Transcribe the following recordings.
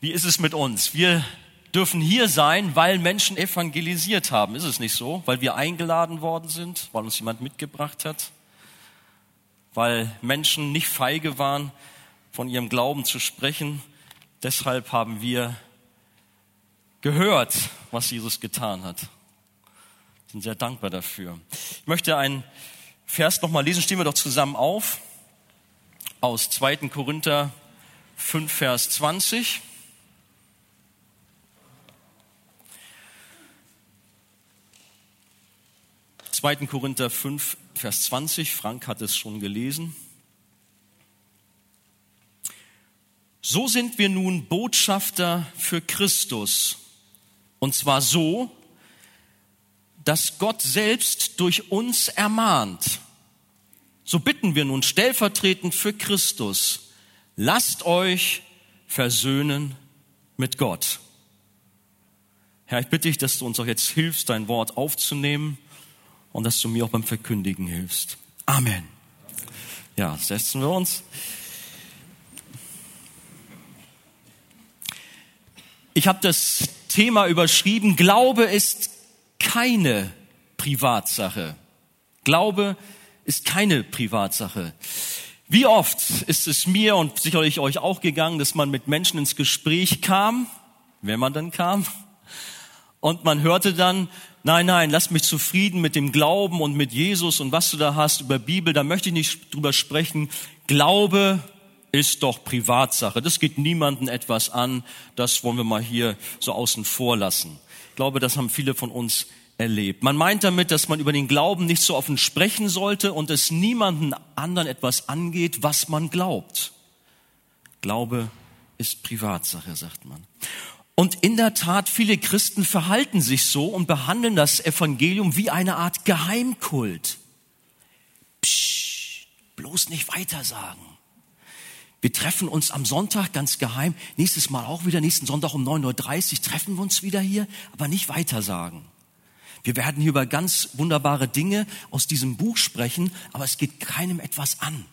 Wie ist es mit uns? Wir dürfen hier sein, weil Menschen evangelisiert haben. Ist es nicht so? Weil wir eingeladen worden sind, weil uns jemand mitgebracht hat, weil Menschen nicht feige waren, von ihrem Glauben zu sprechen. Deshalb haben wir gehört, was Jesus getan hat. Sind sehr dankbar dafür. Ich möchte einen Vers nochmal lesen. Stehen wir doch zusammen auf. Aus 2. Korinther 5, Vers 20. 2. Korinther 5, Vers 20. Frank hat es schon gelesen. So sind wir nun Botschafter für Christus. Und zwar so, dass Gott selbst durch uns ermahnt. So bitten wir nun stellvertretend für Christus, lasst euch versöhnen mit Gott. Herr, ich bitte dich, dass du uns auch jetzt hilfst, dein Wort aufzunehmen und dass du mir auch beim Verkündigen hilfst. Amen. Ja, setzen wir uns. Ich habe das Thema überschrieben, Glaube ist keine Privatsache. Glaube ist keine Privatsache. Wie oft ist es mir und sicherlich euch auch gegangen, dass man mit Menschen ins Gespräch kam, wenn man dann kam, und man hörte dann, nein, nein, lass mich zufrieden mit dem Glauben und mit Jesus und was du da hast über Bibel, da möchte ich nicht drüber sprechen. Glaube ist doch Privatsache. Das geht niemanden etwas an. Das wollen wir mal hier so außen vor lassen. Ich glaube, das haben viele von uns erlebt. Man meint damit, dass man über den Glauben nicht so offen sprechen sollte und es niemanden anderen etwas angeht, was man glaubt. Glaube ist Privatsache, sagt man. Und in der Tat, viele Christen verhalten sich so und behandeln das Evangelium wie eine Art Geheimkult. Psst, bloß nicht weitersagen. Wir treffen uns am Sonntag ganz geheim, nächstes Mal auch wieder, nächsten Sonntag um 9.30 Uhr treffen wir uns wieder hier, aber nicht weitersagen. Wir werden hier über ganz wunderbare Dinge aus diesem Buch sprechen, aber es geht keinem etwas an.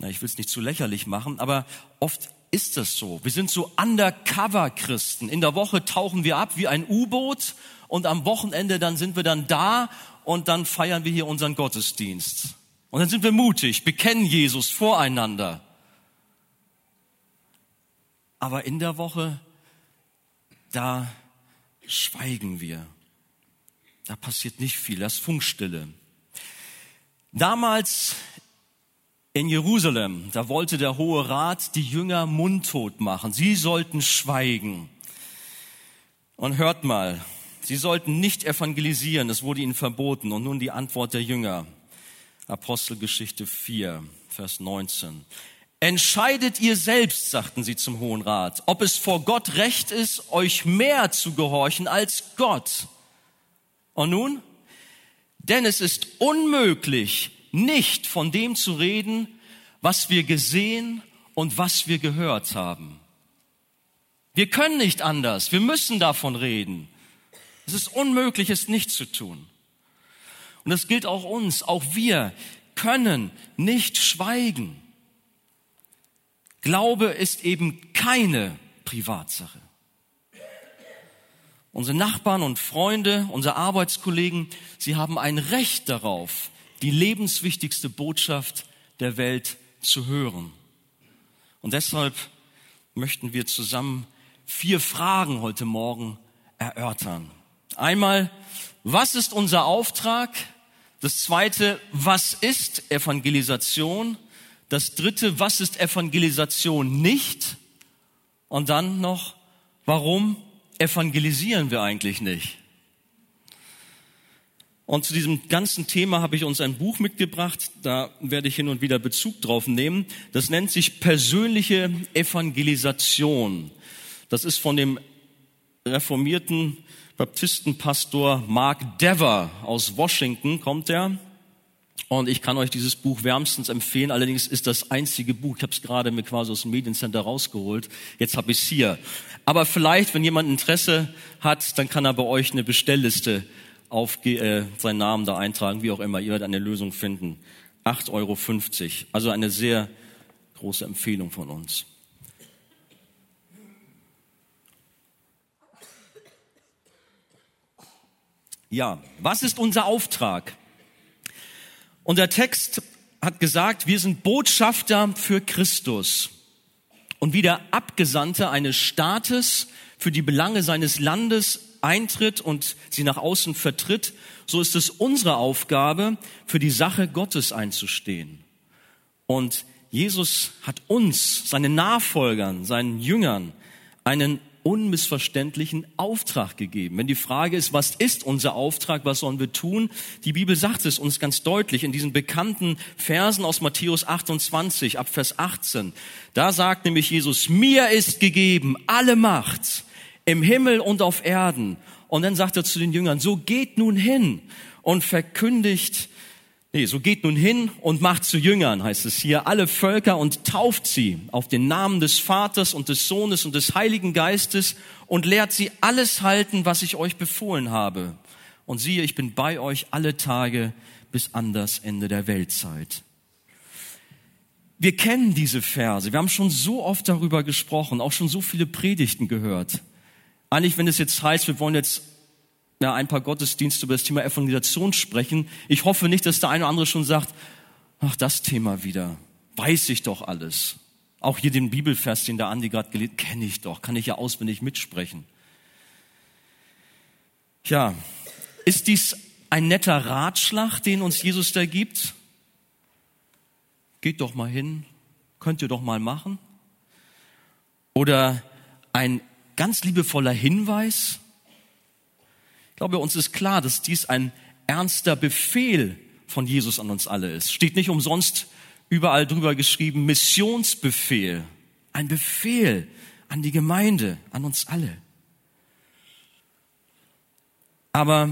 Na, ich will es nicht zu lächerlich machen, aber oft ist das so. Wir sind so Undercover-Christen. In der Woche tauchen wir ab wie ein U-Boot und am Wochenende dann sind wir dann da und dann feiern wir hier unseren Gottesdienst. Und dann sind wir mutig, bekennen Jesus voreinander. Aber in der Woche, da schweigen wir. Da passiert nicht viel, das ist Funkstille. Damals in Jerusalem, da wollte der Hohe Rat die Jünger mundtot machen. Sie sollten schweigen. Und hört mal, sie sollten nicht evangelisieren, das wurde ihnen verboten. Und nun die Antwort der Jünger. Apostelgeschichte 4, Vers 19. Entscheidet ihr selbst, sagten sie zum Hohen Rat, ob es vor Gott recht ist, euch mehr zu gehorchen als Gott. Und nun? Denn es ist unmöglich, nicht von dem zu reden, was wir gesehen und was wir gehört haben. Wir können nicht anders. Wir müssen davon reden. Es ist unmöglich, es nicht zu tun. Und das gilt auch uns. Auch wir können nicht schweigen. Glaube ist eben keine Privatsache. Unsere Nachbarn und Freunde, unsere Arbeitskollegen, sie haben ein Recht darauf, die lebenswichtigste Botschaft der Welt zu hören. Und deshalb möchten wir zusammen vier Fragen heute Morgen erörtern. Einmal, was ist unser Auftrag? Das zweite, was ist Evangelisation? Das dritte, was ist Evangelisation nicht? Und dann noch, warum evangelisieren wir eigentlich nicht? Und zu diesem ganzen Thema habe ich uns ein Buch mitgebracht. Da werde ich hin und wieder Bezug drauf nehmen. Das nennt sich persönliche Evangelisation. Das ist von dem reformierten Baptistenpastor Mark Dever aus Washington, kommt er. Und ich kann euch dieses Buch wärmstens empfehlen. Allerdings ist das einzige Buch, ich habe es gerade mir quasi aus dem Mediencenter rausgeholt. Jetzt habe ich es hier. Aber vielleicht, wenn jemand Interesse hat, dann kann er bei euch eine Bestellliste auf, äh, seinen Namen da eintragen, wie auch immer. Ihr werdet eine Lösung finden. 8,50 Euro. Also eine sehr große Empfehlung von uns. Ja, was ist unser Auftrag? Unser Text hat gesagt, wir sind Botschafter für Christus und wie der Abgesandte eines Staates für die Belange seines Landes eintritt und sie nach außen vertritt, so ist es unsere Aufgabe, für die Sache Gottes einzustehen. Und Jesus hat uns, seinen Nachfolgern, seinen Jüngern, einen unmissverständlichen Auftrag gegeben. Wenn die Frage ist, was ist unser Auftrag, was sollen wir tun? Die Bibel sagt es uns ganz deutlich in diesen bekannten Versen aus Matthäus 28 ab Vers 18. Da sagt nämlich Jesus, mir ist gegeben alle Macht im Himmel und auf Erden. Und dann sagt er zu den Jüngern, so geht nun hin und verkündigt Nee, so geht nun hin und macht zu Jüngern, heißt es hier, alle Völker und tauft sie auf den Namen des Vaters und des Sohnes und des Heiligen Geistes und lehrt sie alles halten, was ich euch befohlen habe. Und siehe, ich bin bei euch alle Tage bis an das Ende der Weltzeit. Wir kennen diese Verse. Wir haben schon so oft darüber gesprochen, auch schon so viele Predigten gehört. Eigentlich, wenn es jetzt heißt, wir wollen jetzt ja, ein paar Gottesdienste über das Thema Evangelisation sprechen. Ich hoffe nicht, dass der eine oder andere schon sagt, ach, das Thema wieder. Weiß ich doch alles. Auch hier den Bibelvers, den der Andi gerade gelesen kenne ich doch, kann ich ja auswendig mitsprechen. Tja, ist dies ein netter Ratschlag, den uns Jesus da gibt? Geht doch mal hin, könnt ihr doch mal machen. Oder ein ganz liebevoller Hinweis, glaube, uns ist klar, dass dies ein ernster Befehl von Jesus an uns alle ist. Steht nicht umsonst überall drüber geschrieben, Missionsbefehl. Ein Befehl an die Gemeinde, an uns alle. Aber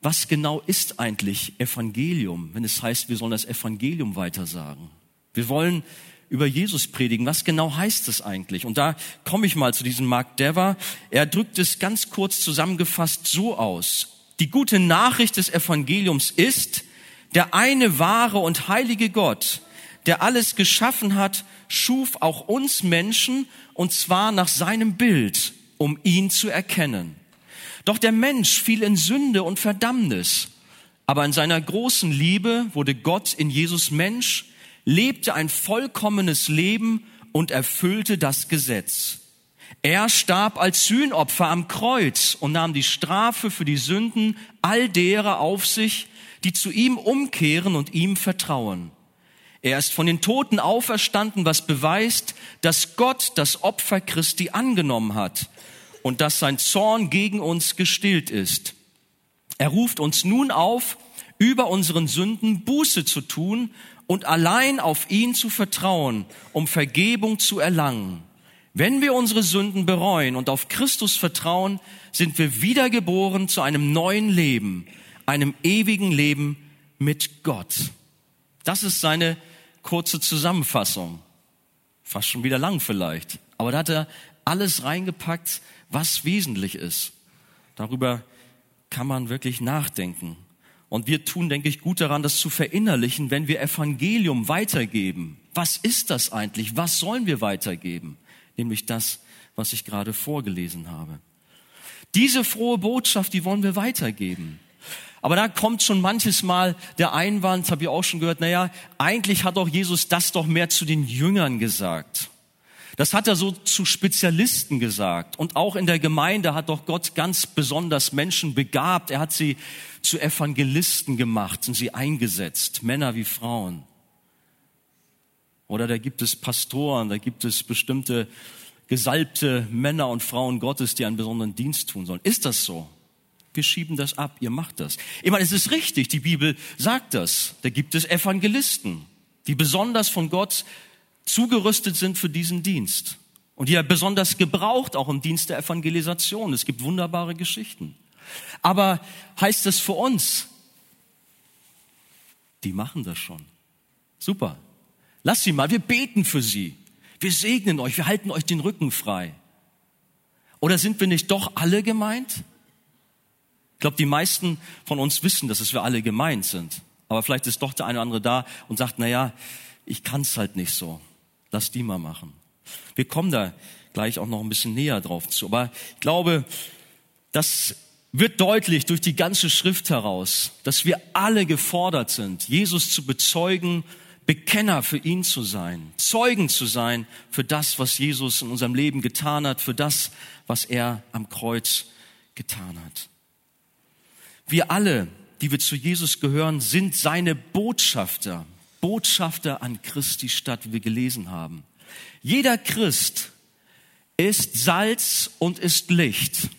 was genau ist eigentlich Evangelium, wenn es heißt, wir sollen das Evangelium weitersagen? Wir wollen über Jesus predigen. Was genau heißt das eigentlich? Und da komme ich mal zu diesem Mark Dever. Er drückt es ganz kurz zusammengefasst so aus. Die gute Nachricht des Evangeliums ist, der eine wahre und heilige Gott, der alles geschaffen hat, schuf auch uns Menschen und zwar nach seinem Bild, um ihn zu erkennen. Doch der Mensch fiel in Sünde und Verdammnis. Aber in seiner großen Liebe wurde Gott in Jesus Mensch lebte ein vollkommenes Leben und erfüllte das Gesetz. Er starb als Sühnopfer am Kreuz und nahm die Strafe für die Sünden all derer auf sich, die zu ihm umkehren und ihm vertrauen. Er ist von den Toten auferstanden, was beweist, dass Gott das Opfer Christi angenommen hat und dass sein Zorn gegen uns gestillt ist. Er ruft uns nun auf, über unseren Sünden Buße zu tun und allein auf ihn zu vertrauen, um Vergebung zu erlangen. Wenn wir unsere Sünden bereuen und auf Christus vertrauen, sind wir wiedergeboren zu einem neuen Leben, einem ewigen Leben mit Gott. Das ist seine kurze Zusammenfassung. Fast schon wieder lang vielleicht. Aber da hat er alles reingepackt, was wesentlich ist. Darüber kann man wirklich nachdenken. Und wir tun, denke ich, gut daran, das zu verinnerlichen, wenn wir Evangelium weitergeben. Was ist das eigentlich? Was sollen wir weitergeben? Nämlich das, was ich gerade vorgelesen habe. Diese frohe Botschaft, die wollen wir weitergeben. Aber da kommt schon manches Mal der Einwand, habe ich auch schon gehört, naja, eigentlich hat doch Jesus das doch mehr zu den Jüngern gesagt. Das hat er so zu Spezialisten gesagt. Und auch in der Gemeinde hat doch Gott ganz besonders Menschen begabt. Er hat sie zu Evangelisten gemacht und sie eingesetzt, Männer wie Frauen. Oder da gibt es Pastoren, da gibt es bestimmte gesalbte Männer und Frauen Gottes, die einen besonderen Dienst tun sollen. Ist das so? Wir schieben das ab, ihr macht das. Ich meine, es ist richtig, die Bibel sagt das. Da gibt es Evangelisten, die besonders von Gott zugerüstet sind für diesen Dienst. Und die er besonders gebraucht, auch im Dienst der Evangelisation. Es gibt wunderbare Geschichten. Aber heißt es für uns, die machen das schon. Super. Lass sie mal, wir beten für sie. Wir segnen euch, wir halten euch den Rücken frei. Oder sind wir nicht doch alle gemeint? Ich glaube, die meisten von uns wissen, dass es wir alle gemeint sind. Aber vielleicht ist doch der eine oder andere da und sagt, na ja, ich kann's halt nicht so. Lass die mal machen. Wir kommen da gleich auch noch ein bisschen näher drauf zu. Aber ich glaube, dass wird deutlich durch die ganze Schrift heraus, dass wir alle gefordert sind, Jesus zu bezeugen, Bekenner für ihn zu sein, Zeugen zu sein für das, was Jesus in unserem Leben getan hat, für das, was er am Kreuz getan hat. Wir alle, die wir zu Jesus gehören, sind seine Botschafter, Botschafter an Christi Stadt, wie wir gelesen haben. Jeder Christ ist Salz und ist Licht.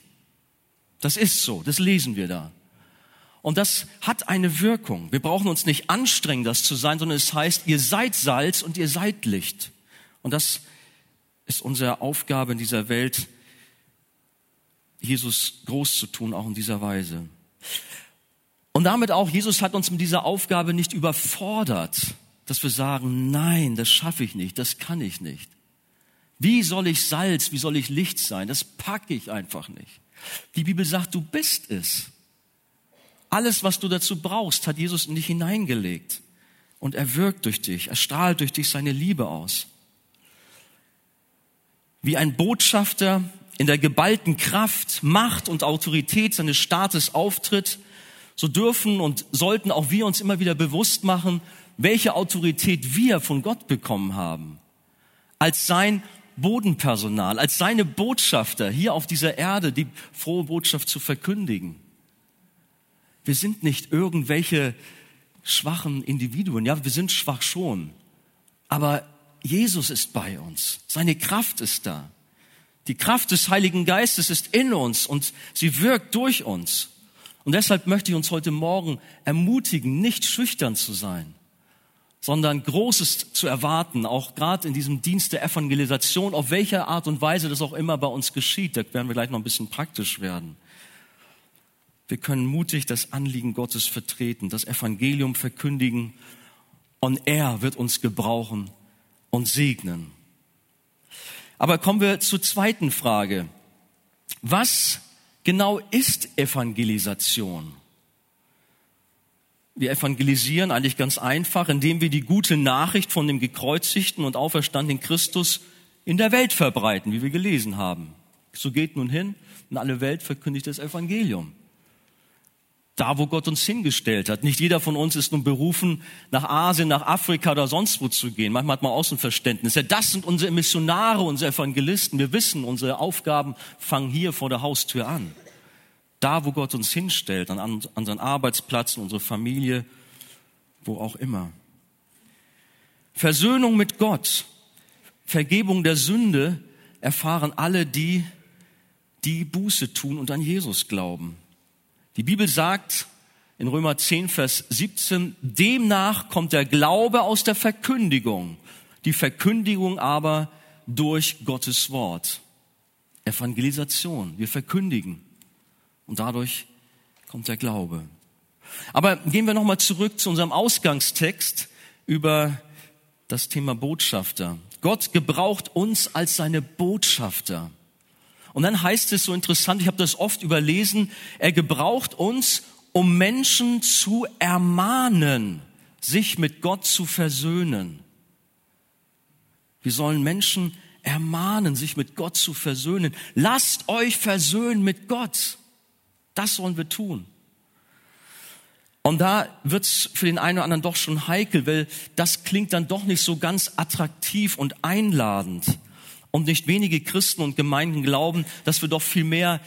Das ist so, das lesen wir da. Und das hat eine Wirkung. Wir brauchen uns nicht anstrengen, das zu sein, sondern es heißt, ihr seid Salz und ihr seid Licht. Und das ist unsere Aufgabe in dieser Welt, Jesus groß zu tun, auch in dieser Weise. Und damit auch, Jesus hat uns mit dieser Aufgabe nicht überfordert, dass wir sagen, nein, das schaffe ich nicht, das kann ich nicht. Wie soll ich Salz, wie soll ich Licht sein? Das packe ich einfach nicht. Die Bibel sagt, du bist es. Alles, was du dazu brauchst, hat Jesus in dich hineingelegt. Und er wirkt durch dich, er strahlt durch dich seine Liebe aus. Wie ein Botschafter in der geballten Kraft, Macht und Autorität seines Staates auftritt, so dürfen und sollten auch wir uns immer wieder bewusst machen, welche Autorität wir von Gott bekommen haben. Als sein Bodenpersonal, als seine Botschafter hier auf dieser Erde die frohe Botschaft zu verkündigen. Wir sind nicht irgendwelche schwachen Individuen. Ja, wir sind schwach schon. Aber Jesus ist bei uns. Seine Kraft ist da. Die Kraft des Heiligen Geistes ist in uns und sie wirkt durch uns. Und deshalb möchte ich uns heute Morgen ermutigen, nicht schüchtern zu sein, sondern Großes zu erwarten, auch gerade in diesem Dienst der Evangelisation, auf welche Art und Weise das auch immer bei uns geschieht. Da werden wir gleich noch ein bisschen praktisch werden. Wir können mutig das Anliegen Gottes vertreten, das Evangelium verkündigen und er wird uns gebrauchen und segnen. Aber kommen wir zur zweiten Frage. Was genau ist Evangelisation? Wir evangelisieren eigentlich ganz einfach, indem wir die gute Nachricht von dem gekreuzigten und auferstandenen Christus in der Welt verbreiten, wie wir gelesen haben. So geht nun hin in alle Welt verkündigt das Evangelium da, wo Gott uns hingestellt hat. Nicht jeder von uns ist nun berufen, nach Asien, nach Afrika oder sonst wo zu gehen. Manchmal hat man Außenverständnis. Ja, das sind unsere Missionare, unsere Evangelisten. Wir wissen, unsere Aufgaben fangen hier vor der Haustür an. Da, wo Gott uns hinstellt, an unseren Arbeitsplatz, unsere Familie, wo auch immer. Versöhnung mit Gott, Vergebung der Sünde erfahren alle die, die Buße tun und an Jesus glauben. Die Bibel sagt in Römer 10, Vers 17, demnach kommt der Glaube aus der Verkündigung, die Verkündigung aber durch Gottes Wort. Evangelisation, wir verkündigen und dadurch kommt der Glaube. Aber gehen wir nochmal zurück zu unserem Ausgangstext über das Thema Botschafter. Gott gebraucht uns als seine Botschafter. Und dann heißt es so interessant, ich habe das oft überlesen, er gebraucht uns, um Menschen zu ermahnen, sich mit Gott zu versöhnen. Wir sollen Menschen ermahnen, sich mit Gott zu versöhnen. Lasst euch versöhnen mit Gott. Das sollen wir tun. Und da wird's für den einen oder anderen doch schon heikel, weil das klingt dann doch nicht so ganz attraktiv und einladend. Und nicht wenige Christen und Gemeinden glauben, dass wir doch viel mehr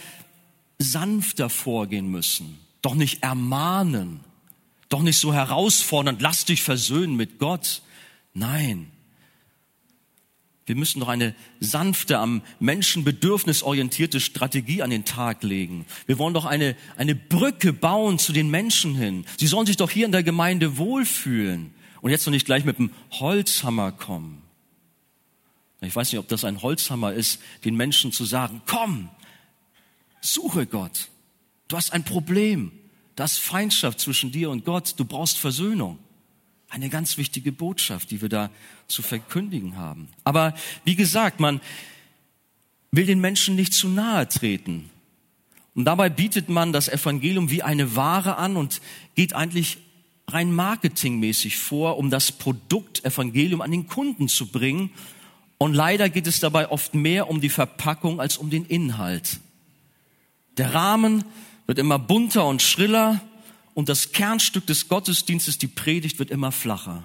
sanfter vorgehen müssen, doch nicht ermahnen, doch nicht so herausfordernd, lass dich versöhnen mit Gott. Nein. Wir müssen doch eine sanfte, am Menschenbedürfnis orientierte Strategie an den Tag legen. Wir wollen doch eine, eine Brücke bauen zu den Menschen hin. Sie sollen sich doch hier in der Gemeinde wohlfühlen und jetzt noch nicht gleich mit dem Holzhammer kommen. Ich weiß nicht, ob das ein Holzhammer ist, den Menschen zu sagen, komm, suche Gott. Du hast ein Problem. Das Feindschaft zwischen dir und Gott. Du brauchst Versöhnung. Eine ganz wichtige Botschaft, die wir da zu verkündigen haben. Aber wie gesagt, man will den Menschen nicht zu nahe treten. Und dabei bietet man das Evangelium wie eine Ware an und geht eigentlich rein marketingmäßig vor, um das Produkt Evangelium an den Kunden zu bringen und leider geht es dabei oft mehr um die Verpackung als um den Inhalt. Der Rahmen wird immer bunter und schriller und das Kernstück des Gottesdienstes, die Predigt, wird immer flacher.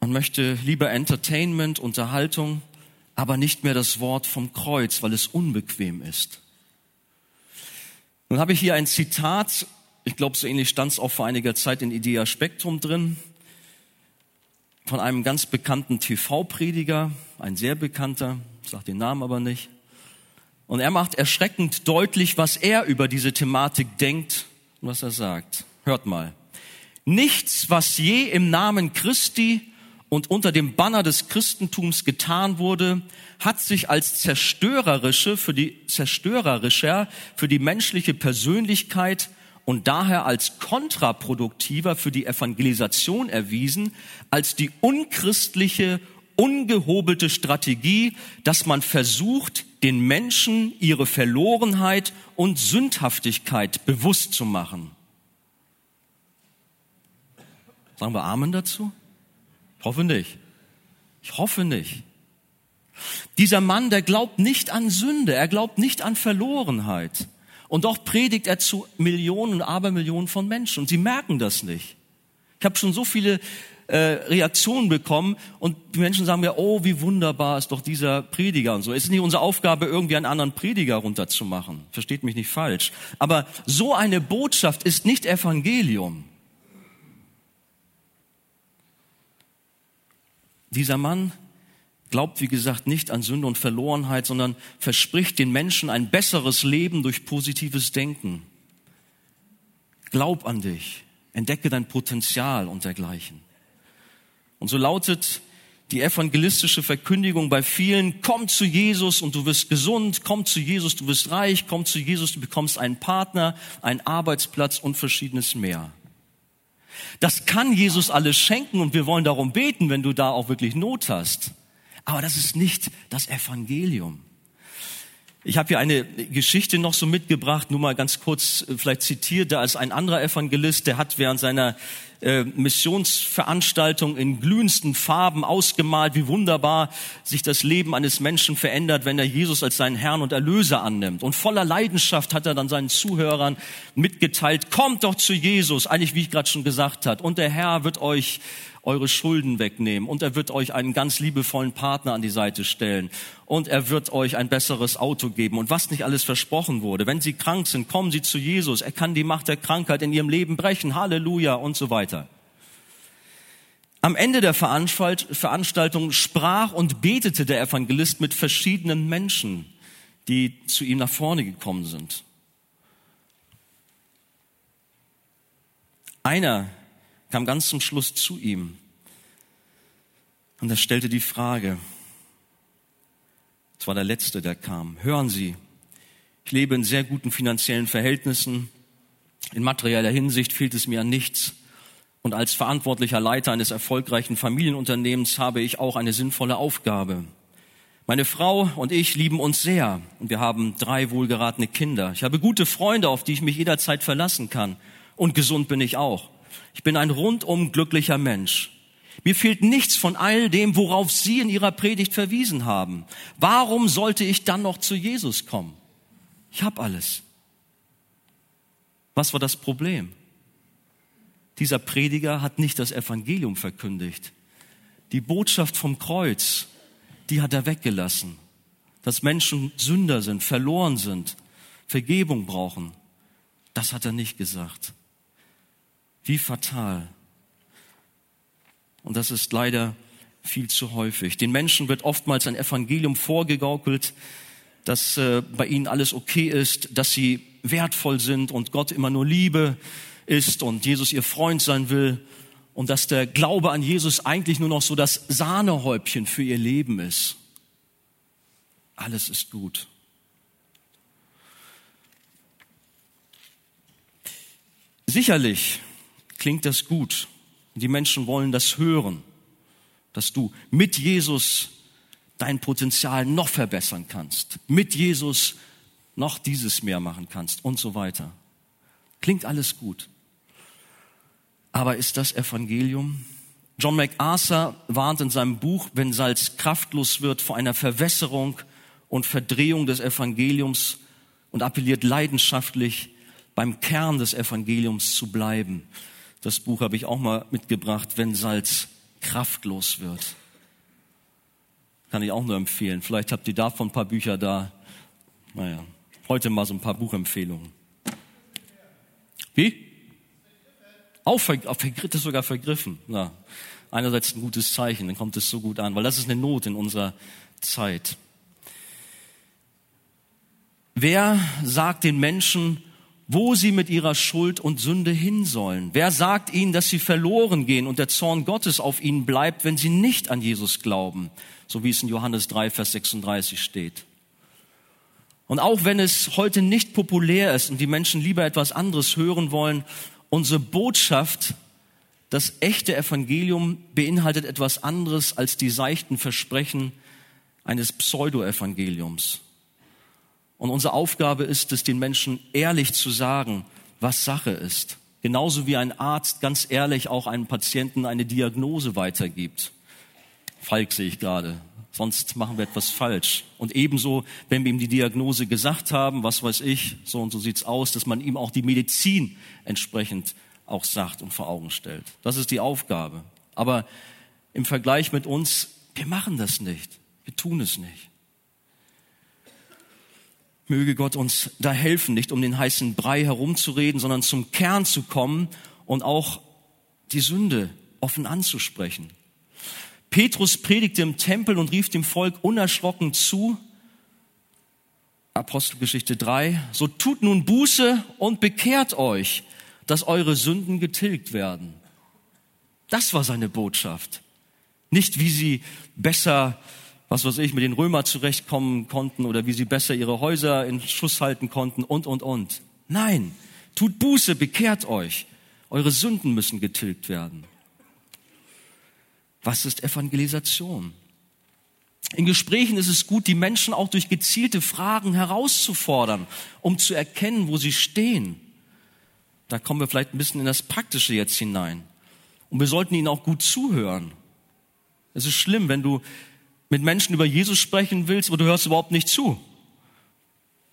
Man möchte lieber Entertainment, Unterhaltung, aber nicht mehr das Wort vom Kreuz, weil es unbequem ist. Nun habe ich hier ein Zitat, ich glaube, so ähnlich stand es auch vor einiger Zeit in Idea Spektrum drin, von einem ganz bekannten TV-Prediger, ein sehr bekannter, sagt den Namen aber nicht. Und er macht erschreckend deutlich, was er über diese Thematik denkt und was er sagt. Hört mal. Nichts, was je im Namen Christi und unter dem Banner des Christentums getan wurde, hat sich als zerstörerische für die zerstörerischer für die menschliche Persönlichkeit und daher als kontraproduktiver für die Evangelisation erwiesen als die unchristliche, ungehobelte Strategie, dass man versucht, den Menschen ihre Verlorenheit und Sündhaftigkeit bewusst zu machen. Sagen wir Amen dazu? Ich hoffe nicht. Ich hoffe nicht. Dieser Mann, der glaubt nicht an Sünde, er glaubt nicht an Verlorenheit. Und doch predigt er zu Millionen und Abermillionen von Menschen und sie merken das nicht. Ich habe schon so viele äh, Reaktionen bekommen und die Menschen sagen mir, oh, wie wunderbar ist doch dieser Prediger und so. Es ist nicht unsere Aufgabe, irgendwie einen anderen Prediger runterzumachen. Versteht mich nicht falsch. Aber so eine Botschaft ist nicht Evangelium. Dieser Mann glaubt, wie gesagt, nicht an Sünde und Verlorenheit, sondern verspricht den Menschen ein besseres Leben durch positives Denken. Glaub an dich, entdecke dein Potenzial und dergleichen. Und so lautet die evangelistische Verkündigung bei vielen, komm zu Jesus und du wirst gesund, komm zu Jesus, du wirst reich, komm zu Jesus, du bekommst einen Partner, einen Arbeitsplatz und verschiedenes mehr. Das kann Jesus alles schenken und wir wollen darum beten, wenn du da auch wirklich Not hast. Aber das ist nicht das Evangelium. Ich habe hier eine Geschichte noch so mitgebracht, nur mal ganz kurz äh, vielleicht zitiert, da ist ein anderer Evangelist, der hat während seiner äh, Missionsveranstaltung in glühendsten Farben ausgemalt, wie wunderbar sich das Leben eines Menschen verändert, wenn er Jesus als seinen Herrn und Erlöser annimmt. Und voller Leidenschaft hat er dann seinen Zuhörern mitgeteilt, kommt doch zu Jesus, eigentlich wie ich gerade schon gesagt hat, und der Herr wird euch eure Schulden wegnehmen und er wird euch einen ganz liebevollen Partner an die Seite stellen und er wird euch ein besseres Auto geben und was nicht alles versprochen wurde. Wenn sie krank sind, kommen sie zu Jesus. Er kann die Macht der Krankheit in ihrem Leben brechen. Halleluja und so weiter. Am Ende der Veranstaltung sprach und betete der Evangelist mit verschiedenen Menschen, die zu ihm nach vorne gekommen sind. Einer kam ganz zum Schluss zu ihm und er stellte die Frage, es war der Letzte, der kam, hören Sie, ich lebe in sehr guten finanziellen Verhältnissen, in materieller Hinsicht fehlt es mir an nichts und als verantwortlicher Leiter eines erfolgreichen Familienunternehmens habe ich auch eine sinnvolle Aufgabe. Meine Frau und ich lieben uns sehr und wir haben drei wohlgeratene Kinder. Ich habe gute Freunde, auf die ich mich jederzeit verlassen kann und gesund bin ich auch. Ich bin ein rundum glücklicher Mensch. Mir fehlt nichts von all dem, worauf Sie in Ihrer Predigt verwiesen haben. Warum sollte ich dann noch zu Jesus kommen? Ich habe alles. Was war das Problem? Dieser Prediger hat nicht das Evangelium verkündigt. Die Botschaft vom Kreuz, die hat er weggelassen. Dass Menschen Sünder sind, verloren sind, Vergebung brauchen. Das hat er nicht gesagt. Wie fatal. Und das ist leider viel zu häufig. Den Menschen wird oftmals ein Evangelium vorgegaukelt, dass äh, bei ihnen alles okay ist, dass sie wertvoll sind und Gott immer nur Liebe ist und Jesus ihr Freund sein will und dass der Glaube an Jesus eigentlich nur noch so das Sahnehäubchen für ihr Leben ist. Alles ist gut. Sicherlich klingt das gut. Die Menschen wollen das hören, dass du mit Jesus dein Potenzial noch verbessern kannst, mit Jesus noch dieses mehr machen kannst und so weiter. Klingt alles gut. Aber ist das Evangelium? John MacArthur warnt in seinem Buch, wenn Salz kraftlos wird, vor einer Verwässerung und Verdrehung des Evangeliums und appelliert leidenschaftlich, beim Kern des Evangeliums zu bleiben. Das Buch habe ich auch mal mitgebracht, wenn Salz kraftlos wird. Kann ich auch nur empfehlen. Vielleicht habt ihr davon ein paar Bücher da. Naja, heute mal so ein paar Buchempfehlungen. Wie? Auch vergriffen, ist sogar vergriffen. Ja. Einerseits ein gutes Zeichen, dann kommt es so gut an, weil das ist eine Not in unserer Zeit. Wer sagt den Menschen, wo sie mit ihrer Schuld und Sünde hin sollen? Wer sagt ihnen, dass sie verloren gehen und der Zorn Gottes auf ihnen bleibt, wenn sie nicht an Jesus glauben? So wie es in Johannes 3, Vers 36 steht. Und auch wenn es heute nicht populär ist und die Menschen lieber etwas anderes hören wollen, unsere Botschaft, das echte Evangelium beinhaltet etwas anderes als die seichten Versprechen eines Pseudo-Evangeliums. Und unsere Aufgabe ist es, den Menschen ehrlich zu sagen, was Sache ist. Genauso wie ein Arzt ganz ehrlich auch einem Patienten eine Diagnose weitergibt. Falk sehe ich gerade sonst machen wir etwas falsch. Und ebenso, wenn wir ihm die Diagnose gesagt haben, was weiß ich, so und so sieht's aus, dass man ihm auch die Medizin entsprechend auch sagt und vor Augen stellt. Das ist die Aufgabe. Aber im Vergleich mit uns, wir machen das nicht. Wir tun es nicht. Möge Gott uns da helfen, nicht um den heißen Brei herumzureden, sondern zum Kern zu kommen und auch die Sünde offen anzusprechen. Petrus predigte im Tempel und rief dem Volk unerschrocken zu, Apostelgeschichte 3, so tut nun Buße und bekehrt euch, dass eure Sünden getilgt werden. Das war seine Botschaft. Nicht, wie sie besser, was weiß ich, mit den Römern zurechtkommen konnten oder wie sie besser ihre Häuser in Schuss halten konnten und, und, und. Nein, tut Buße, bekehrt euch. Eure Sünden müssen getilgt werden. Was ist Evangelisation? In Gesprächen ist es gut, die Menschen auch durch gezielte Fragen herauszufordern, um zu erkennen, wo sie stehen. Da kommen wir vielleicht ein bisschen in das Praktische jetzt hinein. Und wir sollten ihnen auch gut zuhören. Es ist schlimm, wenn du mit Menschen über Jesus sprechen willst, aber du hörst überhaupt nicht zu.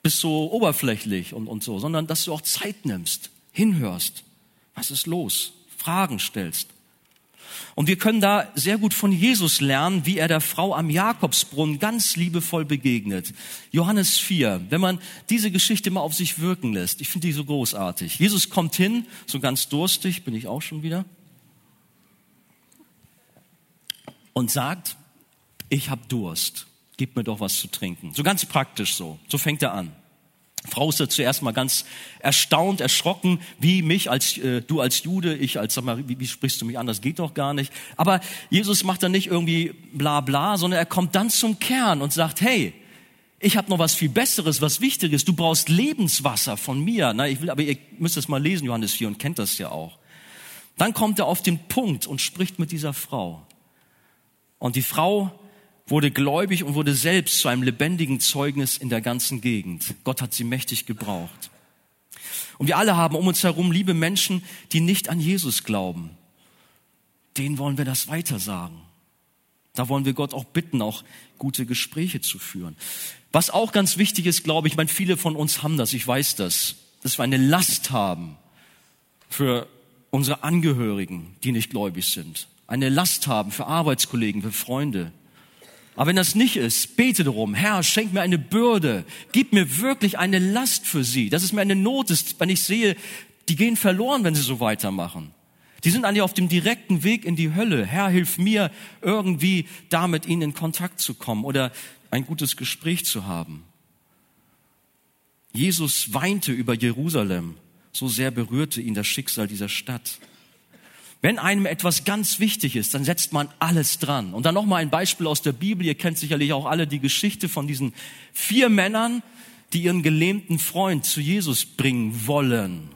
Bist so oberflächlich und, und so, sondern dass du auch Zeit nimmst, hinhörst. Was ist los? Fragen stellst. Und wir können da sehr gut von Jesus lernen, wie er der Frau am Jakobsbrunnen ganz liebevoll begegnet. Johannes 4, wenn man diese Geschichte mal auf sich wirken lässt, ich finde die so großartig. Jesus kommt hin, so ganz durstig, bin ich auch schon wieder, und sagt, ich habe Durst, gib mir doch was zu trinken. So ganz praktisch so, so fängt er an. Frau ist da zuerst mal ganz erstaunt, erschrocken, wie mich als äh, du als Jude, ich als sag mal, wie, wie sprichst du mich an? Das geht doch gar nicht. Aber Jesus macht dann nicht irgendwie bla bla, sondern er kommt dann zum Kern und sagt: Hey, ich habe noch was viel Besseres, was Wichtiges. Du brauchst Lebenswasser von mir. Na, ich will, aber ihr müsst es mal lesen, Johannes 4 und kennt das ja auch. Dann kommt er auf den Punkt und spricht mit dieser Frau. Und die Frau wurde gläubig und wurde selbst zu einem lebendigen Zeugnis in der ganzen Gegend. Gott hat sie mächtig gebraucht. Und wir alle haben um uns herum liebe Menschen, die nicht an Jesus glauben. Denen wollen wir das weitersagen. Da wollen wir Gott auch bitten, auch gute Gespräche zu führen. Was auch ganz wichtig ist, glaube ich, ich meine, viele von uns haben das, ich weiß das, dass wir eine Last haben für unsere Angehörigen, die nicht gläubig sind. Eine Last haben für Arbeitskollegen, für Freunde. Aber wenn das nicht ist, bete darum, Herr, schenk mir eine Bürde, gib mir wirklich eine Last für sie, dass es mir eine Not ist, wenn ich sehe, die gehen verloren, wenn sie so weitermachen. Die sind alle auf dem direkten Weg in die Hölle. Herr, hilf mir, irgendwie da mit ihnen in Kontakt zu kommen oder ein gutes Gespräch zu haben. Jesus weinte über Jerusalem. So sehr berührte ihn das Schicksal dieser Stadt. Wenn einem etwas ganz wichtig ist, dann setzt man alles dran. Und dann noch mal ein Beispiel aus der Bibel. Ihr kennt sicherlich auch alle die Geschichte von diesen vier Männern, die ihren gelähmten Freund zu Jesus bringen wollen.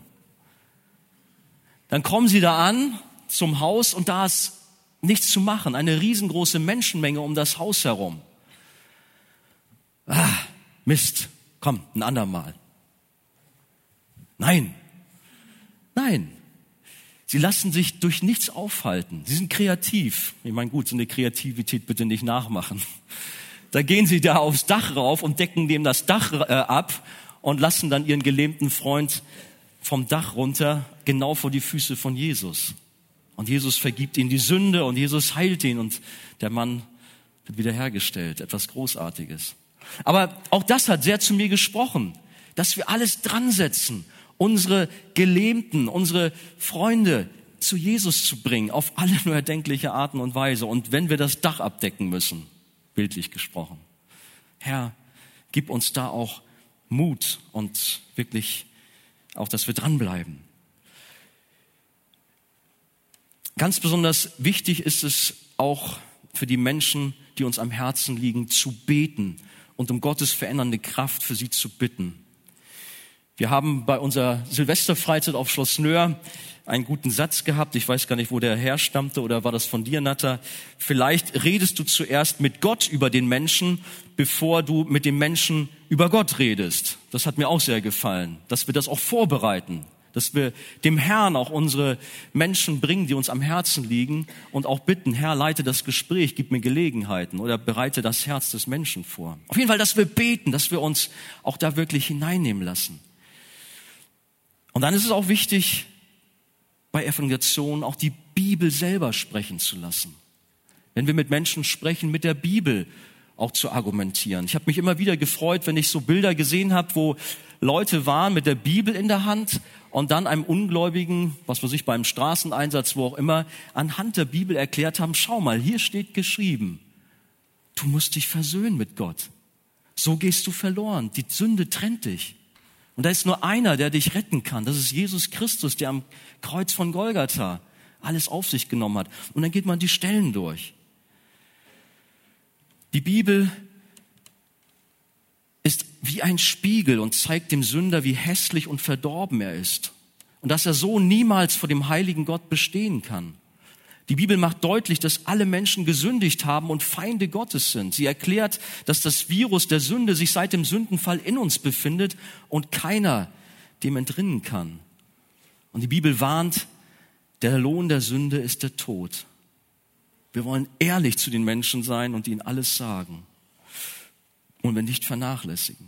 Dann kommen sie da an zum Haus und da ist nichts zu machen. Eine riesengroße Menschenmenge um das Haus herum. Ah, Mist. Komm, ein andermal. Nein. Nein. Sie lassen sich durch nichts aufhalten. Sie sind kreativ. Ich meine, gut, so eine Kreativität bitte nicht nachmachen. Da gehen sie da aufs Dach rauf und decken dem das Dach äh, ab und lassen dann ihren gelähmten Freund vom Dach runter, genau vor die Füße von Jesus. Und Jesus vergibt ihm die Sünde und Jesus heilt ihn und der Mann wird wiederhergestellt. Etwas Großartiges. Aber auch das hat sehr zu mir gesprochen, dass wir alles dran setzen, unsere Gelähmten, unsere Freunde zu Jesus zu bringen, auf alle nur erdenkliche Arten und Weise. Und wenn wir das Dach abdecken müssen, bildlich gesprochen. Herr, gib uns da auch Mut und wirklich auch, dass wir dranbleiben. Ganz besonders wichtig ist es auch für die Menschen, die uns am Herzen liegen, zu beten und um Gottes verändernde Kraft für sie zu bitten. Wir haben bei unserer Silvesterfreizeit auf Schloss Nöhr einen guten Satz gehabt. Ich weiß gar nicht, wo der herstammte oder war das von dir, Natter. Vielleicht redest du zuerst mit Gott über den Menschen, bevor du mit dem Menschen über Gott redest. Das hat mir auch sehr gefallen, dass wir das auch vorbereiten, dass wir dem Herrn auch unsere Menschen bringen, die uns am Herzen liegen und auch bitten, Herr, leite das Gespräch, gib mir Gelegenheiten oder bereite das Herz des Menschen vor. Auf jeden Fall, dass wir beten, dass wir uns auch da wirklich hineinnehmen lassen. Und dann ist es auch wichtig, bei Evangelisation auch die Bibel selber sprechen zu lassen. Wenn wir mit Menschen sprechen, mit der Bibel auch zu argumentieren. Ich habe mich immer wieder gefreut, wenn ich so Bilder gesehen habe, wo Leute waren mit der Bibel in der Hand und dann einem Ungläubigen, was weiß ich, beim Straßeneinsatz, wo auch immer, anhand der Bibel erklärt haben, schau mal, hier steht geschrieben, du musst dich versöhnen mit Gott. So gehst du verloren. Die Sünde trennt dich. Und da ist nur einer, der dich retten kann. Das ist Jesus Christus, der am Kreuz von Golgatha alles auf sich genommen hat. Und dann geht man die Stellen durch. Die Bibel ist wie ein Spiegel und zeigt dem Sünder, wie hässlich und verdorben er ist. Und dass er so niemals vor dem heiligen Gott bestehen kann. Die Bibel macht deutlich, dass alle Menschen gesündigt haben und Feinde Gottes sind. Sie erklärt, dass das Virus der Sünde sich seit dem Sündenfall in uns befindet und keiner dem entrinnen kann. Und die Bibel warnt, der Lohn der Sünde ist der Tod. Wir wollen ehrlich zu den Menschen sein und ihnen alles sagen. Und wir nicht vernachlässigen.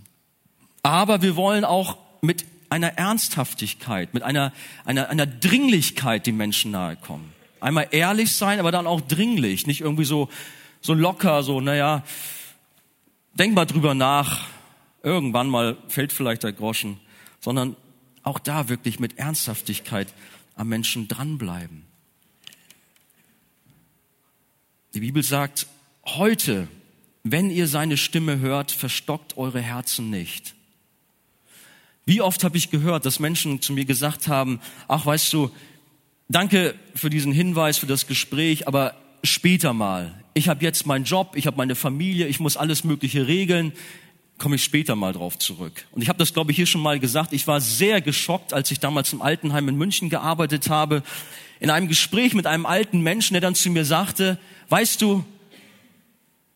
Aber wir wollen auch mit einer Ernsthaftigkeit, mit einer, einer, einer Dringlichkeit den Menschen nahe kommen. Einmal ehrlich sein, aber dann auch dringlich, nicht irgendwie so, so locker, so, naja, denk mal drüber nach, irgendwann mal fällt vielleicht der Groschen, sondern auch da wirklich mit Ernsthaftigkeit am Menschen dranbleiben. Die Bibel sagt, heute, wenn ihr seine Stimme hört, verstockt eure Herzen nicht. Wie oft habe ich gehört, dass Menschen zu mir gesagt haben, ach weißt du, danke für diesen Hinweis, für das Gespräch, aber später mal. Ich habe jetzt meinen Job, ich habe meine Familie, ich muss alles Mögliche regeln, komme ich später mal drauf zurück. Und ich habe das, glaube ich, hier schon mal gesagt. Ich war sehr geschockt, als ich damals im Altenheim in München gearbeitet habe, in einem Gespräch mit einem alten Menschen, der dann zu mir sagte, weißt du,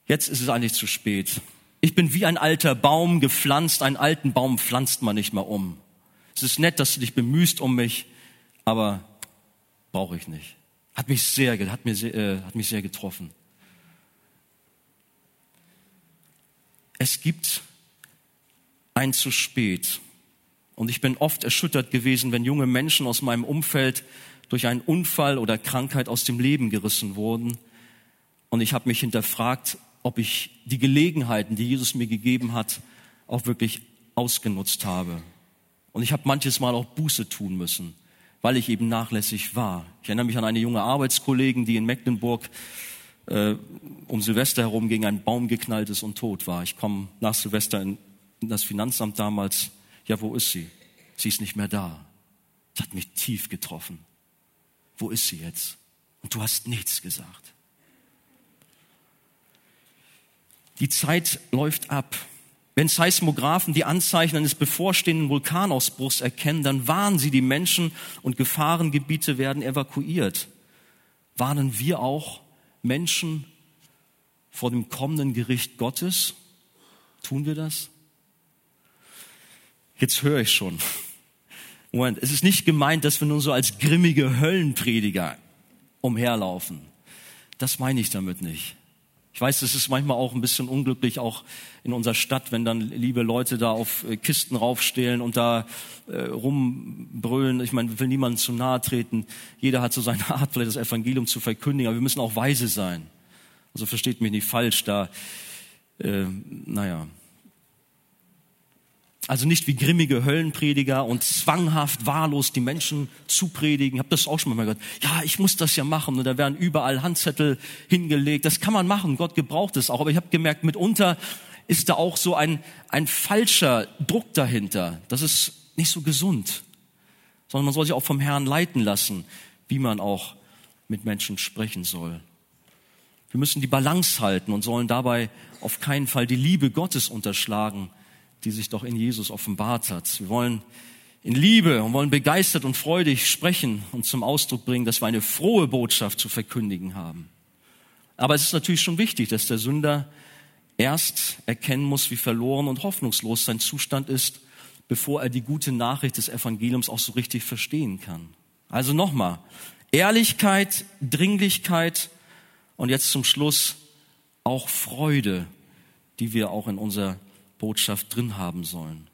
jetzt ist es eigentlich zu spät. Ich bin wie ein alter Baum gepflanzt, einen alten Baum pflanzt man nicht mehr um. Es ist nett, dass du dich bemühst um mich, aber brauche ich nicht. Hat mich sehr, hat mir sehr, äh, hat mich sehr getroffen. Es gibt ein zu spät. Und ich bin oft erschüttert gewesen, wenn junge Menschen aus meinem Umfeld durch einen Unfall oder Krankheit aus dem Leben gerissen wurden. Und ich habe mich hinterfragt, ob ich die Gelegenheiten, die Jesus mir gegeben hat, auch wirklich ausgenutzt habe. Und ich habe manches Mal auch Buße tun müssen weil ich eben nachlässig war. Ich erinnere mich an eine junge Arbeitskollegin, die in Mecklenburg äh, um Silvester herum gegen einen Baum geknallt ist und tot war. Ich komme nach Silvester in, in das Finanzamt damals. Ja, wo ist sie? Sie ist nicht mehr da. Das hat mich tief getroffen. Wo ist sie jetzt? Und du hast nichts gesagt. Die Zeit läuft ab. Wenn Seismographen die Anzeichen eines bevorstehenden Vulkanausbruchs erkennen, dann warnen sie die Menschen und Gefahrengebiete werden evakuiert. Warnen wir auch Menschen vor dem kommenden Gericht Gottes? Tun wir das? Jetzt höre ich schon. Moment, es ist nicht gemeint, dass wir nun so als grimmige Höllenprediger umherlaufen. Das meine ich damit nicht. Ich weiß, es ist manchmal auch ein bisschen unglücklich, auch in unserer Stadt, wenn dann liebe Leute da auf äh, Kisten raufstehlen und da äh, rumbrüllen. Ich meine, will niemandem zu nahe treten. Jeder hat so seine Art, vielleicht das Evangelium zu verkündigen, aber wir müssen auch weise sein. Also versteht mich nicht falsch, da, äh, naja, also nicht wie grimmige Höllenprediger und zwanghaft, wahllos die Menschen zu predigen. Ich habe das auch schon mal gehört. Ja, ich muss das ja machen. Und da werden überall Handzettel hingelegt. Das kann man machen. Gott gebraucht es auch. Aber ich habe gemerkt, mitunter ist da auch so ein, ein falscher Druck dahinter. Das ist nicht so gesund. Sondern man soll sich auch vom Herrn leiten lassen, wie man auch mit Menschen sprechen soll. Wir müssen die Balance halten und sollen dabei auf keinen Fall die Liebe Gottes unterschlagen die sich doch in Jesus offenbart hat. Wir wollen in Liebe und wollen begeistert und freudig sprechen und zum Ausdruck bringen, dass wir eine frohe Botschaft zu verkündigen haben. Aber es ist natürlich schon wichtig, dass der Sünder erst erkennen muss, wie verloren und hoffnungslos sein Zustand ist, bevor er die gute Nachricht des Evangeliums auch so richtig verstehen kann. Also nochmal, Ehrlichkeit, Dringlichkeit und jetzt zum Schluss auch Freude, die wir auch in unser Botschaft drin haben sollen.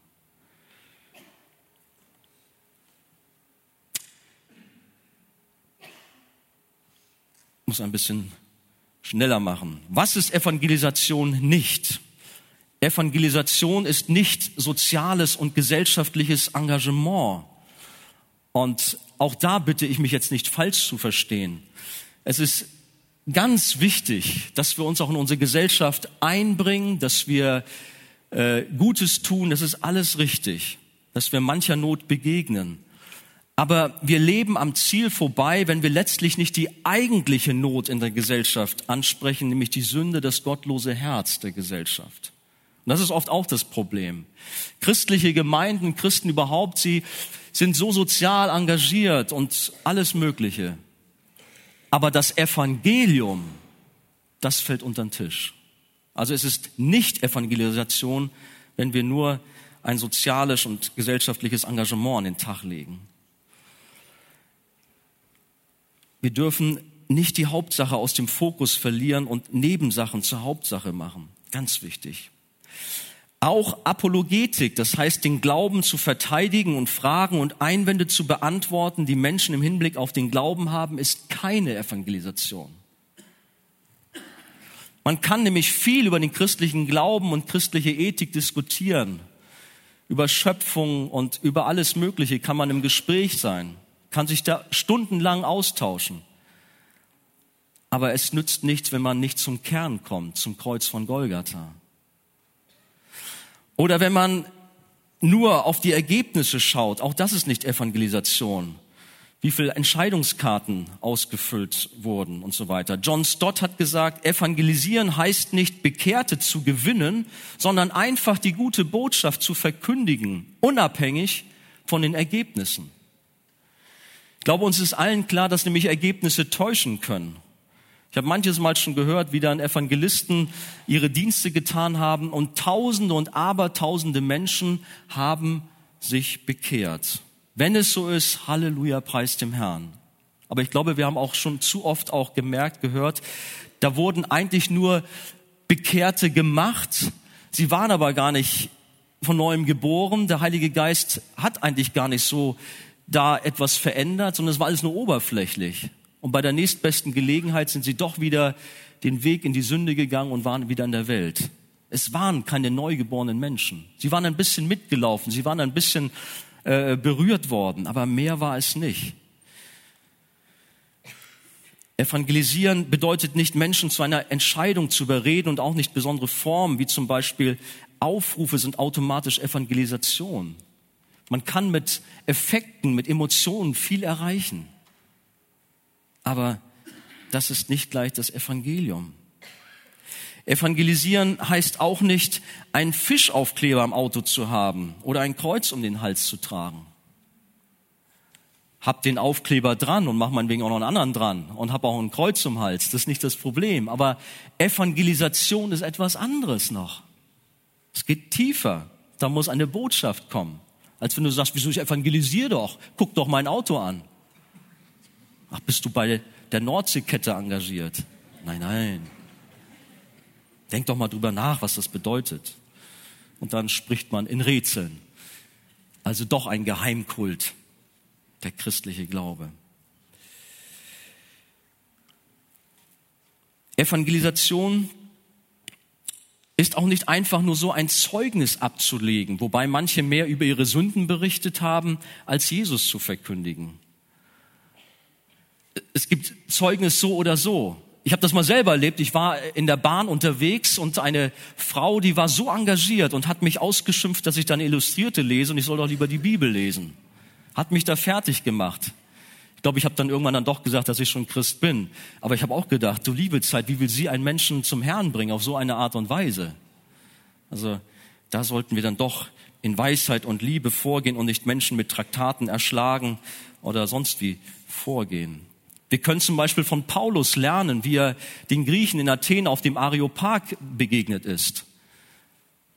Ich muss ein bisschen schneller machen. Was ist Evangelisation nicht? Evangelisation ist nicht soziales und gesellschaftliches Engagement. Und auch da bitte ich mich jetzt nicht falsch zu verstehen. Es ist ganz wichtig, dass wir uns auch in unsere Gesellschaft einbringen, dass wir äh, Gutes tun, das ist alles richtig, dass wir mancher Not begegnen. Aber wir leben am Ziel vorbei, wenn wir letztlich nicht die eigentliche Not in der Gesellschaft ansprechen, nämlich die Sünde, das gottlose Herz der Gesellschaft. Und das ist oft auch das Problem. Christliche Gemeinden, Christen überhaupt, sie sind so sozial engagiert und alles Mögliche. Aber das Evangelium, das fällt unter den Tisch. Also es ist nicht Evangelisation, wenn wir nur ein soziales und gesellschaftliches Engagement an den Tag legen. Wir dürfen nicht die Hauptsache aus dem Fokus verlieren und Nebensachen zur Hauptsache machen. Ganz wichtig. Auch Apologetik, das heißt den Glauben zu verteidigen und Fragen und Einwände zu beantworten, die Menschen im Hinblick auf den Glauben haben, ist keine Evangelisation. Man kann nämlich viel über den christlichen Glauben und christliche Ethik diskutieren. Über Schöpfung und über alles Mögliche kann man im Gespräch sein, kann sich da stundenlang austauschen. Aber es nützt nichts, wenn man nicht zum Kern kommt, zum Kreuz von Golgatha. Oder wenn man nur auf die Ergebnisse schaut, auch das ist nicht Evangelisation wie viele Entscheidungskarten ausgefüllt wurden und so weiter. John Stott hat gesagt, evangelisieren heißt nicht Bekehrte zu gewinnen, sondern einfach die gute Botschaft zu verkündigen, unabhängig von den Ergebnissen. Ich glaube, uns ist allen klar, dass nämlich Ergebnisse täuschen können. Ich habe manches Mal schon gehört, wie dann Evangelisten ihre Dienste getan haben und Tausende und Abertausende Menschen haben sich bekehrt. Wenn es so ist, Halleluja, preis dem Herrn. Aber ich glaube, wir haben auch schon zu oft auch gemerkt, gehört, da wurden eigentlich nur Bekehrte gemacht. Sie waren aber gar nicht von neuem geboren. Der Heilige Geist hat eigentlich gar nicht so da etwas verändert, sondern es war alles nur oberflächlich. Und bei der nächstbesten Gelegenheit sind sie doch wieder den Weg in die Sünde gegangen und waren wieder in der Welt. Es waren keine neugeborenen Menschen. Sie waren ein bisschen mitgelaufen. Sie waren ein bisschen äh, berührt worden, aber mehr war es nicht. Evangelisieren bedeutet nicht, Menschen zu einer Entscheidung zu überreden und auch nicht besondere Formen, wie zum Beispiel Aufrufe sind automatisch Evangelisation. Man kann mit Effekten, mit Emotionen viel erreichen. Aber das ist nicht gleich das Evangelium. Evangelisieren heißt auch nicht, einen Fischaufkleber am Auto zu haben oder ein Kreuz um den Hals zu tragen. Hab den Aufkleber dran und mach meinetwegen auch noch einen anderen dran und hab auch ein Kreuz um den Hals. Das ist nicht das Problem. Aber Evangelisation ist etwas anderes noch. Es geht tiefer. Da muss eine Botschaft kommen. Als wenn du sagst, wieso ich evangelisiere doch? Guck doch mein Auto an. Ach, bist du bei der Nordseekette engagiert? Nein, nein. Denk doch mal drüber nach, was das bedeutet. Und dann spricht man in Rätseln. Also doch ein Geheimkult, der christliche Glaube. Evangelisation ist auch nicht einfach nur so ein Zeugnis abzulegen, wobei manche mehr über ihre Sünden berichtet haben, als Jesus zu verkündigen. Es gibt Zeugnis so oder so. Ich habe das mal selber erlebt. Ich war in der Bahn unterwegs und eine Frau, die war so engagiert und hat mich ausgeschimpft, dass ich dann Illustrierte lese und ich soll doch lieber die Bibel lesen. Hat mich da fertig gemacht. Ich glaube, ich habe dann irgendwann dann doch gesagt, dass ich schon Christ bin. Aber ich habe auch gedacht, du liebe Zeit, wie will sie einen Menschen zum Herrn bringen auf so eine Art und Weise? Also da sollten wir dann doch in Weisheit und Liebe vorgehen und nicht Menschen mit Traktaten erschlagen oder sonst wie vorgehen. Wir können zum Beispiel von Paulus lernen, wie er den Griechen in Athen auf dem Areopag begegnet ist.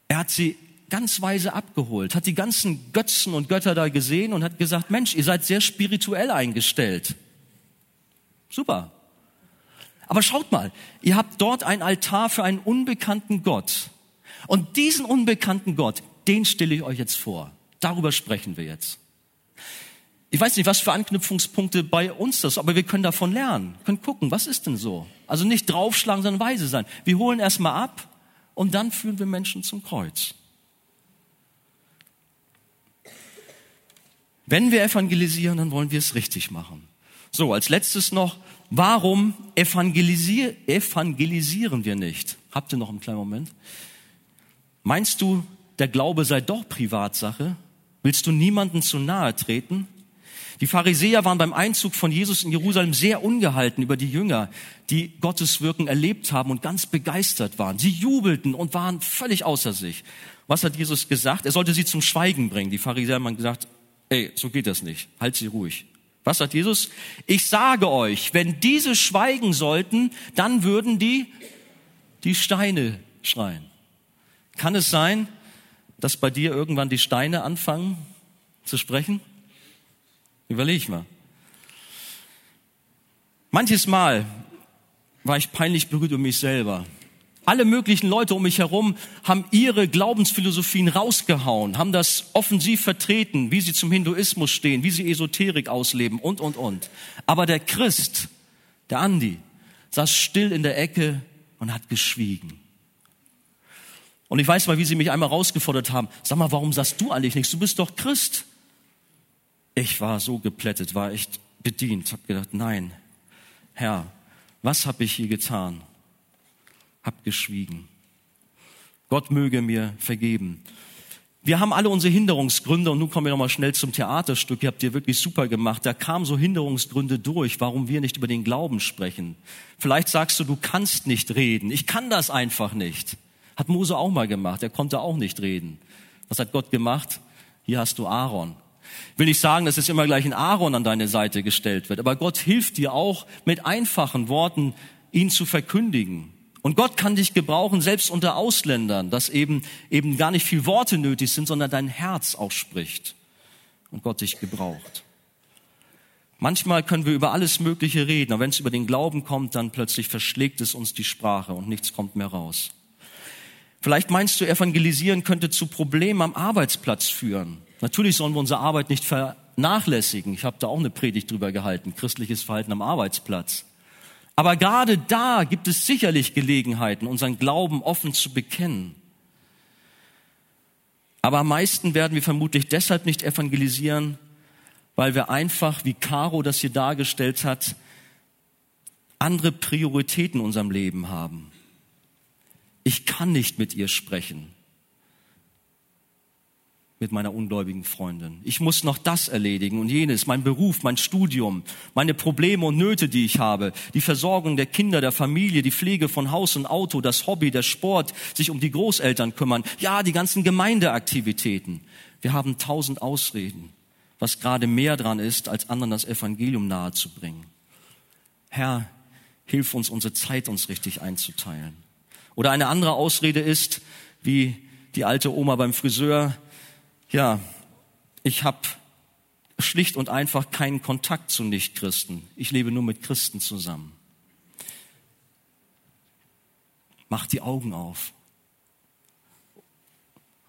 Er hat sie ganz weise abgeholt, hat die ganzen Götzen und Götter da gesehen und hat gesagt, Mensch, ihr seid sehr spirituell eingestellt. Super. Aber schaut mal, ihr habt dort ein Altar für einen unbekannten Gott. Und diesen unbekannten Gott, den stelle ich euch jetzt vor. Darüber sprechen wir jetzt. Ich weiß nicht, was für Anknüpfungspunkte bei uns das, aber wir können davon lernen, können gucken, was ist denn so? Also nicht draufschlagen, sondern weise sein. Wir holen erstmal ab und dann führen wir Menschen zum Kreuz. Wenn wir evangelisieren, dann wollen wir es richtig machen. So, als letztes noch, warum evangelisier evangelisieren wir nicht? Habt ihr noch einen kleinen Moment? Meinst du, der Glaube sei doch Privatsache? Willst du niemanden zu nahe treten? Die Pharisäer waren beim Einzug von Jesus in Jerusalem sehr ungehalten über die Jünger, die Gottes Wirken erlebt haben und ganz begeistert waren. Sie jubelten und waren völlig außer sich. Was hat Jesus gesagt? Er sollte sie zum Schweigen bringen. Die Pharisäer haben gesagt, ey, so geht das nicht. Halt sie ruhig. Was sagt Jesus? Ich sage euch, wenn diese schweigen sollten, dann würden die die Steine schreien. Kann es sein, dass bei dir irgendwann die Steine anfangen zu sprechen? Überleg mal. Manches Mal war ich peinlich berührt um mich selber. Alle möglichen Leute um mich herum haben ihre Glaubensphilosophien rausgehauen, haben das offensiv vertreten, wie sie zum Hinduismus stehen, wie sie Esoterik ausleben und, und, und. Aber der Christ, der Andi, saß still in der Ecke und hat geschwiegen. Und ich weiß mal, wie sie mich einmal rausgefordert haben. Sag mal, warum sagst du eigentlich nichts? Du bist doch Christ. Ich war so geplättet, war echt bedient, habe gedacht, nein, Herr, was habe ich hier getan? Hab geschwiegen. Gott möge mir vergeben. Wir haben alle unsere Hinderungsgründe und nun kommen wir nochmal schnell zum Theaterstück. Ihr habt ihr wirklich super gemacht. Da kamen so Hinderungsgründe durch, warum wir nicht über den Glauben sprechen. Vielleicht sagst du, du kannst nicht reden. Ich kann das einfach nicht. Hat Mose auch mal gemacht. Er konnte auch nicht reden. Was hat Gott gemacht? Hier hast du Aaron. Will nicht sagen, dass es immer gleich ein Aaron an deine Seite gestellt wird, aber Gott hilft dir auch mit einfachen Worten, ihn zu verkündigen. Und Gott kann dich gebrauchen, selbst unter Ausländern, dass eben, eben gar nicht viel Worte nötig sind, sondern dein Herz auch spricht und Gott dich gebraucht. Manchmal können wir über alles Mögliche reden, aber wenn es über den Glauben kommt, dann plötzlich verschlägt es uns die Sprache und nichts kommt mehr raus. Vielleicht meinst du, evangelisieren könnte zu Problemen am Arbeitsplatz führen. Natürlich sollen wir unsere Arbeit nicht vernachlässigen. Ich habe da auch eine Predigt drüber gehalten, christliches Verhalten am Arbeitsplatz. Aber gerade da gibt es sicherlich Gelegenheiten, unseren Glauben offen zu bekennen. Aber am meisten werden wir vermutlich deshalb nicht evangelisieren, weil wir einfach, wie Caro das hier dargestellt hat, andere Prioritäten in unserem Leben haben. Ich kann nicht mit ihr sprechen mit meiner ungläubigen Freundin. Ich muss noch das erledigen und jenes, mein Beruf, mein Studium, meine Probleme und Nöte, die ich habe, die Versorgung der Kinder, der Familie, die Pflege von Haus und Auto, das Hobby, der Sport, sich um die Großeltern kümmern, ja, die ganzen Gemeindeaktivitäten. Wir haben tausend Ausreden, was gerade mehr dran ist, als anderen das Evangelium nahezubringen. Herr, hilf uns, unsere Zeit uns richtig einzuteilen. Oder eine andere Ausrede ist, wie die alte Oma beim Friseur, ja, ich habe schlicht und einfach keinen Kontakt zu Nichtchristen. Ich lebe nur mit Christen zusammen. Mach die Augen auf.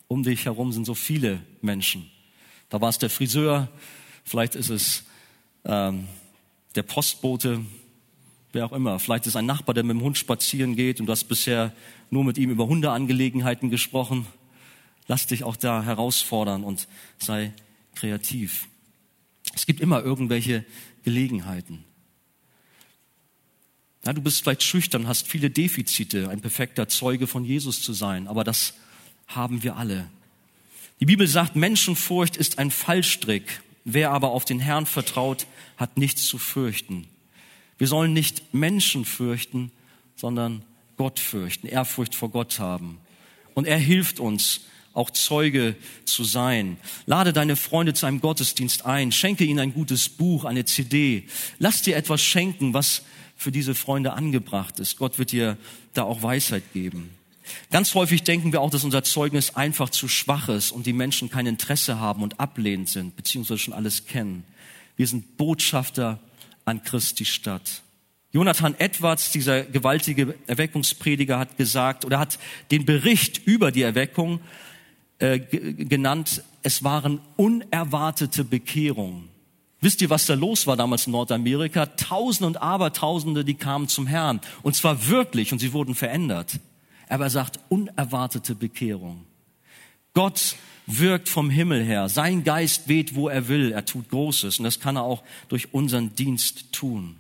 Um dich herum sind so viele Menschen. Da war es der Friseur, vielleicht ist es ähm, der Postbote, wer auch immer. Vielleicht ist ein Nachbar, der mit dem Hund spazieren geht und du hast bisher nur mit ihm über Hundeangelegenheiten gesprochen. Lass dich auch da herausfordern und sei kreativ. Es gibt immer irgendwelche Gelegenheiten. Ja, du bist vielleicht schüchtern, hast viele Defizite, ein perfekter Zeuge von Jesus zu sein, aber das haben wir alle. Die Bibel sagt, Menschenfurcht ist ein Fallstrick. Wer aber auf den Herrn vertraut, hat nichts zu fürchten. Wir sollen nicht Menschen fürchten, sondern Gott fürchten, Ehrfurcht vor Gott haben. Und er hilft uns, auch Zeuge zu sein. Lade deine Freunde zu einem Gottesdienst ein, schenke ihnen ein gutes Buch, eine CD. Lass dir etwas schenken, was für diese Freunde angebracht ist. Gott wird dir da auch Weisheit geben. Ganz häufig denken wir auch, dass unser Zeugnis einfach zu schwach ist und die Menschen kein Interesse haben und ablehnend sind, beziehungsweise schon alles kennen. Wir sind Botschafter an Christi Stadt. Jonathan Edwards, dieser gewaltige Erweckungsprediger, hat gesagt oder hat den Bericht über die Erweckung äh, genannt, es waren unerwartete Bekehrungen. Wisst ihr, was da los war damals in Nordamerika? Tausende und Abertausende, die kamen zum Herrn. Und zwar wirklich, und sie wurden verändert. Aber er sagt, unerwartete Bekehrung. Gott wirkt vom Himmel her. Sein Geist weht, wo er will. Er tut Großes. Und das kann er auch durch unseren Dienst tun.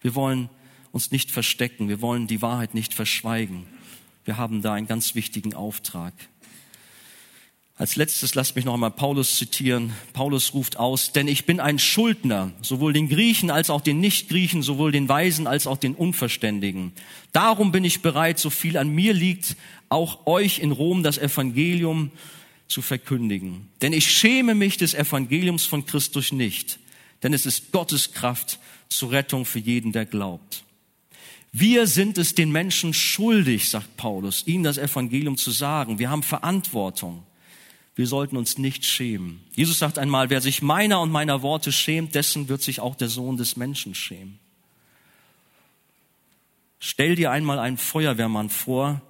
Wir wollen uns nicht verstecken. Wir wollen die Wahrheit nicht verschweigen. Wir haben da einen ganz wichtigen Auftrag. Als letztes lasst mich noch einmal Paulus zitieren. Paulus ruft aus, denn ich bin ein Schuldner, sowohl den Griechen als auch den Nichtgriechen, sowohl den Weisen als auch den Unverständigen. Darum bin ich bereit, so viel an mir liegt, auch euch in Rom das Evangelium zu verkündigen. Denn ich schäme mich des Evangeliums von Christus nicht, denn es ist Gottes Kraft zur Rettung für jeden, der glaubt. Wir sind es den Menschen schuldig, sagt Paulus, ihnen das Evangelium zu sagen. Wir haben Verantwortung. Wir sollten uns nicht schämen. Jesus sagt einmal, wer sich meiner und meiner Worte schämt, dessen wird sich auch der Sohn des Menschen schämen. Stell dir einmal einen Feuerwehrmann vor,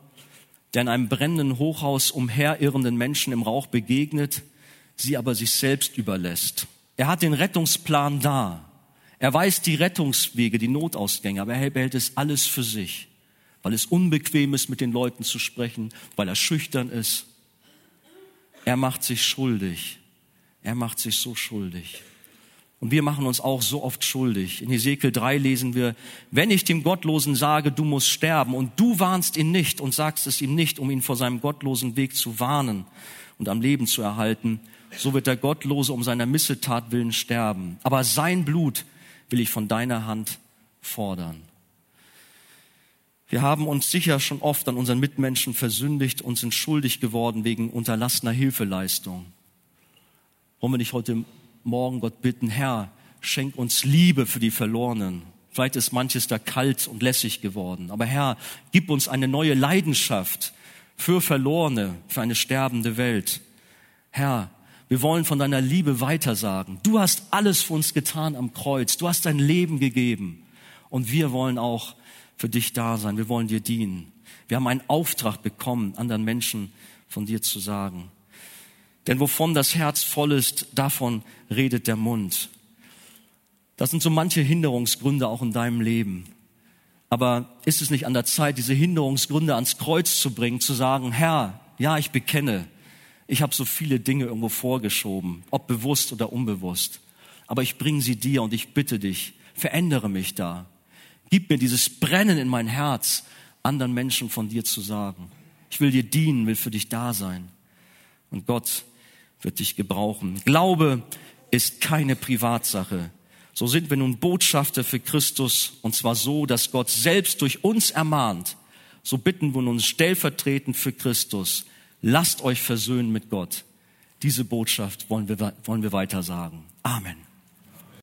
der in einem brennenden Hochhaus umherirrenden Menschen im Rauch begegnet, sie aber sich selbst überlässt. Er hat den Rettungsplan da. Er weiß die Rettungswege, die Notausgänge, aber er behält es alles für sich, weil es unbequem ist, mit den Leuten zu sprechen, weil er schüchtern ist er macht sich schuldig. Er macht sich so schuldig. Und wir machen uns auch so oft schuldig. In Ezekiel 3 lesen wir, wenn ich dem Gottlosen sage, du musst sterben und du warnst ihn nicht und sagst es ihm nicht, um ihn vor seinem gottlosen Weg zu warnen und am Leben zu erhalten, so wird der Gottlose um seiner Missetat willen sterben. Aber sein Blut will ich von deiner Hand fordern. Wir haben uns sicher schon oft an unseren Mitmenschen versündigt und sind schuldig geworden wegen unterlassener Hilfeleistung. Wollen wir nicht heute Morgen Gott bitten, Herr, schenk uns Liebe für die Verlorenen. Vielleicht ist manches da kalt und lässig geworden. Aber Herr, gib uns eine neue Leidenschaft für Verlorene, für eine sterbende Welt. Herr, wir wollen von deiner Liebe weitersagen. Du hast alles für uns getan am Kreuz. Du hast dein Leben gegeben. Und wir wollen auch für dich da sein. Wir wollen dir dienen. Wir haben einen Auftrag bekommen, anderen Menschen von dir zu sagen. Denn wovon das Herz voll ist, davon redet der Mund. Das sind so manche Hinderungsgründe auch in deinem Leben. Aber ist es nicht an der Zeit, diese Hinderungsgründe ans Kreuz zu bringen, zu sagen, Herr, ja, ich bekenne, ich habe so viele Dinge irgendwo vorgeschoben, ob bewusst oder unbewusst. Aber ich bringe sie dir und ich bitte dich, verändere mich da. Gib mir dieses Brennen in mein Herz, anderen Menschen von dir zu sagen. Ich will dir dienen, will für dich da sein. Und Gott wird dich gebrauchen. Glaube ist keine Privatsache. So sind wir nun Botschafter für Christus und zwar so, dass Gott selbst durch uns ermahnt. So bitten wir uns stellvertretend für Christus. Lasst euch versöhnen mit Gott. Diese Botschaft wollen wir, wollen wir weiter sagen. Amen.